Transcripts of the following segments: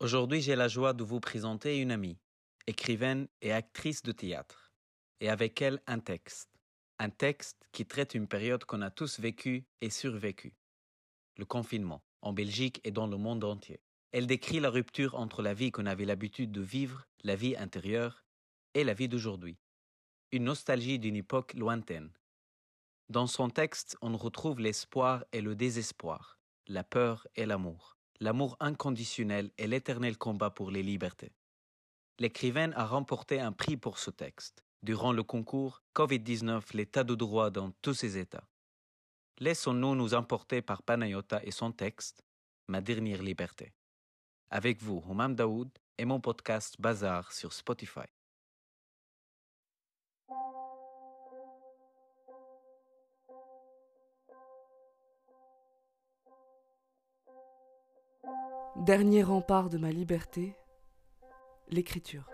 Aujourd'hui, j'ai la joie de vous présenter une amie, écrivaine et actrice de théâtre, et avec elle un texte. Un texte qui traite une période qu'on a tous vécue et survécue. Le confinement, en Belgique et dans le monde entier. Elle décrit la rupture entre la vie qu'on avait l'habitude de vivre, la vie intérieure, et la vie d'aujourd'hui. Une nostalgie d'une époque lointaine. Dans son texte, on retrouve l'espoir et le désespoir, la peur et l'amour l'amour inconditionnel et l'éternel combat pour les libertés. L'écrivaine a remporté un prix pour ce texte, durant le concours Covid-19, l'état de droit dans tous ses états. Laissons-nous nous emporter par Panayota et son texte, Ma dernière liberté. Avec vous, Humam Daoud et mon podcast Bazar sur Spotify. Dernier rempart de ma liberté, l'écriture.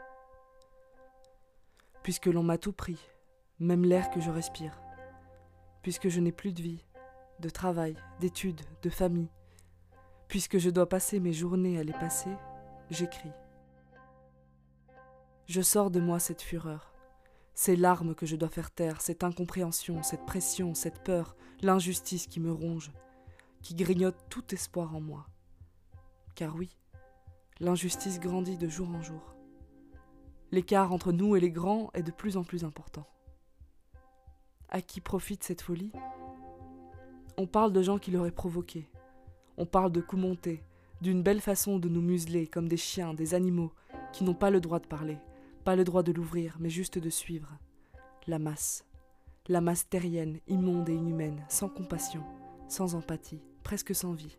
Puisque l'on m'a tout pris, même l'air que je respire, puisque je n'ai plus de vie, de travail, d'études, de famille, puisque je dois passer mes journées à les passer, j'écris. Je sors de moi cette fureur, ces larmes que je dois faire taire, cette incompréhension, cette pression, cette peur, l'injustice qui me ronge, qui grignote tout espoir en moi. Car oui, l'injustice grandit de jour en jour. L'écart entre nous et les grands est de plus en plus important. À qui profite cette folie? On parle de gens qui l'auraient provoqué. On parle de coups montés, d'une belle façon de nous museler comme des chiens, des animaux, qui n'ont pas le droit de parler, pas le droit de l'ouvrir, mais juste de suivre. La masse. La masse terrienne, immonde et inhumaine, sans compassion, sans empathie, presque sans vie.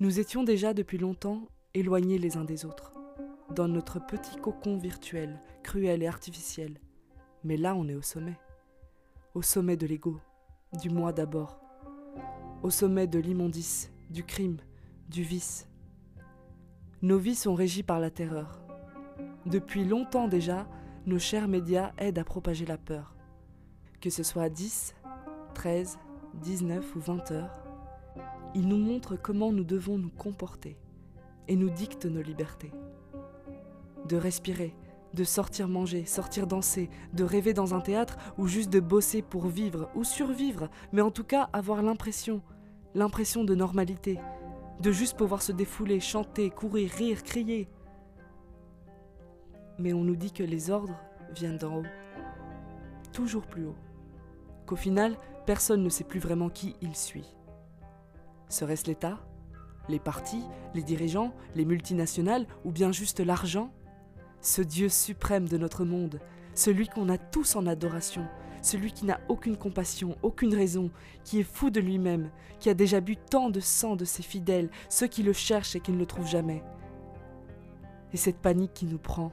Nous étions déjà depuis longtemps éloignés les uns des autres, dans notre petit cocon virtuel, cruel et artificiel. Mais là, on est au sommet. Au sommet de l'ego, du moi d'abord. Au sommet de l'immondice, du crime, du vice. Nos vies sont régies par la terreur. Depuis longtemps déjà, nos chers médias aident à propager la peur. Que ce soit à 10, 13, 19 ou 20 heures, il nous montre comment nous devons nous comporter et nous dicte nos libertés. De respirer, de sortir manger, sortir danser, de rêver dans un théâtre ou juste de bosser pour vivre ou survivre, mais en tout cas avoir l'impression, l'impression de normalité, de juste pouvoir se défouler, chanter, courir, rire, crier. Mais on nous dit que les ordres viennent d'en haut, toujours plus haut, qu'au final, personne ne sait plus vraiment qui il suit. Serait-ce l'État Les partis Les dirigeants Les multinationales Ou bien juste l'argent? Ce Dieu suprême de notre monde, celui qu'on a tous en adoration, celui qui n'a aucune compassion, aucune raison, qui est fou de lui-même, qui a déjà bu tant de sang de ses fidèles, ceux qui le cherchent et qui ne le trouvent jamais. Et cette panique qui nous prend,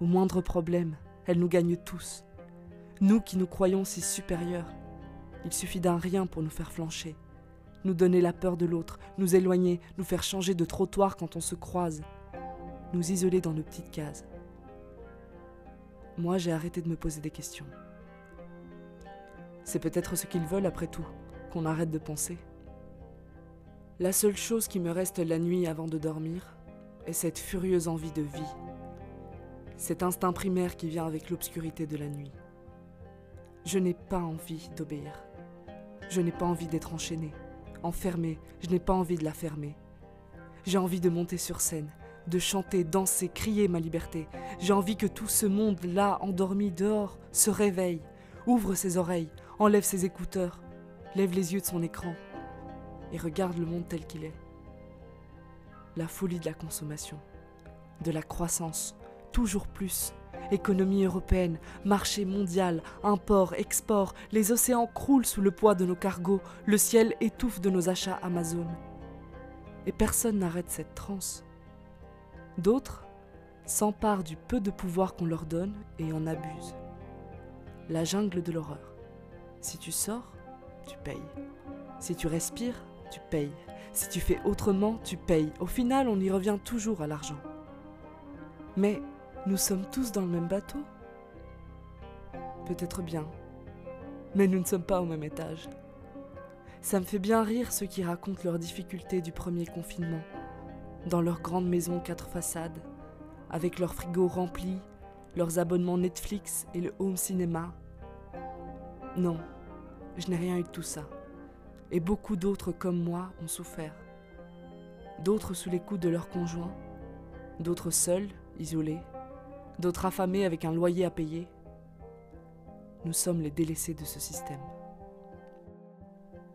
au moindre problème, elle nous gagne tous. Nous qui nous croyons si supérieurs, il suffit d'un rien pour nous faire flancher nous donner la peur de l'autre, nous éloigner, nous faire changer de trottoir quand on se croise, nous isoler dans nos petites cases. Moi, j'ai arrêté de me poser des questions. C'est peut-être ce qu'ils veulent après tout, qu'on arrête de penser. La seule chose qui me reste la nuit avant de dormir est cette furieuse envie de vie, cet instinct primaire qui vient avec l'obscurité de la nuit. Je n'ai pas envie d'obéir. Je n'ai pas envie d'être enchaîné enfermée, je n'ai pas envie de la fermer. J'ai envie de monter sur scène, de chanter, danser, crier ma liberté. J'ai envie que tout ce monde-là, endormi dehors, se réveille, ouvre ses oreilles, enlève ses écouteurs, lève les yeux de son écran et regarde le monde tel qu'il est. La folie de la consommation, de la croissance, toujours plus, Économie européenne, marché mondial, import, export, les océans croulent sous le poids de nos cargos, le ciel étouffe de nos achats Amazon. Et personne n'arrête cette transe. D'autres s'emparent du peu de pouvoir qu'on leur donne et en abusent. La jungle de l'horreur. Si tu sors, tu payes. Si tu respires, tu payes. Si tu fais autrement, tu payes. Au final, on y revient toujours à l'argent. Mais nous sommes tous dans le même bateau Peut-être bien. Mais nous ne sommes pas au même étage. Ça me fait bien rire ceux qui racontent leurs difficultés du premier confinement. dans leurs grandes maisons quatre façades, avec leurs frigos remplis, leurs abonnements Netflix et le home cinéma. Non, je n'ai rien eu de tout ça. Et beaucoup d'autres comme moi ont souffert. D'autres sous les coups de leurs conjoints, d'autres seuls, isolés, d'autres affamés avec un loyer à payer. Nous sommes les délaissés de ce système.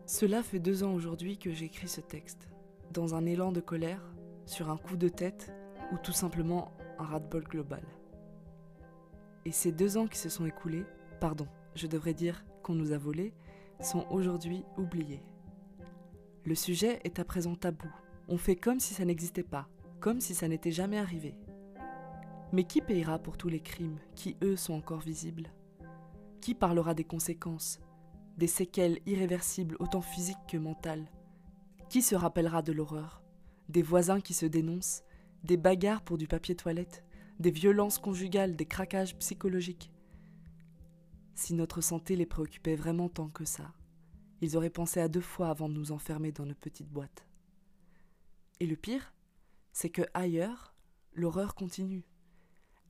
Cela fait deux ans aujourd'hui que j'écris ce texte, dans un élan de colère, sur un coup de tête ou tout simplement un ras-de-bol global. Et ces deux ans qui se sont écoulés, pardon, je devrais dire qu'on nous a volés, sont aujourd'hui oubliés. Le sujet est à présent tabou. On fait comme si ça n'existait pas, comme si ça n'était jamais arrivé. Mais qui payera pour tous les crimes qui, eux, sont encore visibles? Qui parlera des conséquences, des séquelles irréversibles autant physiques que mentales? Qui se rappellera de l'horreur? Des voisins qui se dénoncent, des bagarres pour du papier toilette, des violences conjugales, des craquages psychologiques? Si notre santé les préoccupait vraiment tant que ça, ils auraient pensé à deux fois avant de nous enfermer dans nos petites boîtes. Et le pire, c'est que ailleurs, l'horreur continue.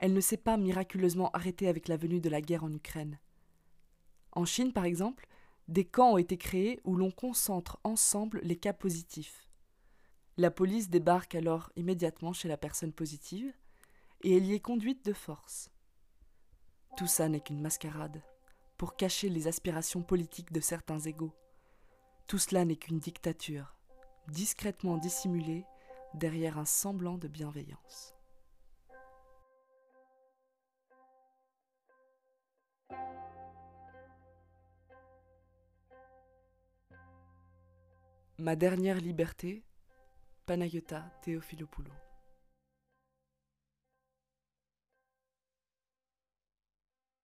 Elle ne s'est pas miraculeusement arrêtée avec la venue de la guerre en Ukraine. En Chine, par exemple, des camps ont été créés où l'on concentre ensemble les cas positifs. La police débarque alors immédiatement chez la personne positive et elle y est conduite de force. Tout ça n'est qu'une mascarade pour cacher les aspirations politiques de certains égaux. Tout cela n'est qu'une dictature, discrètement dissimulée derrière un semblant de bienveillance. Ma dernière liberté, Panayota Theophilopoulou.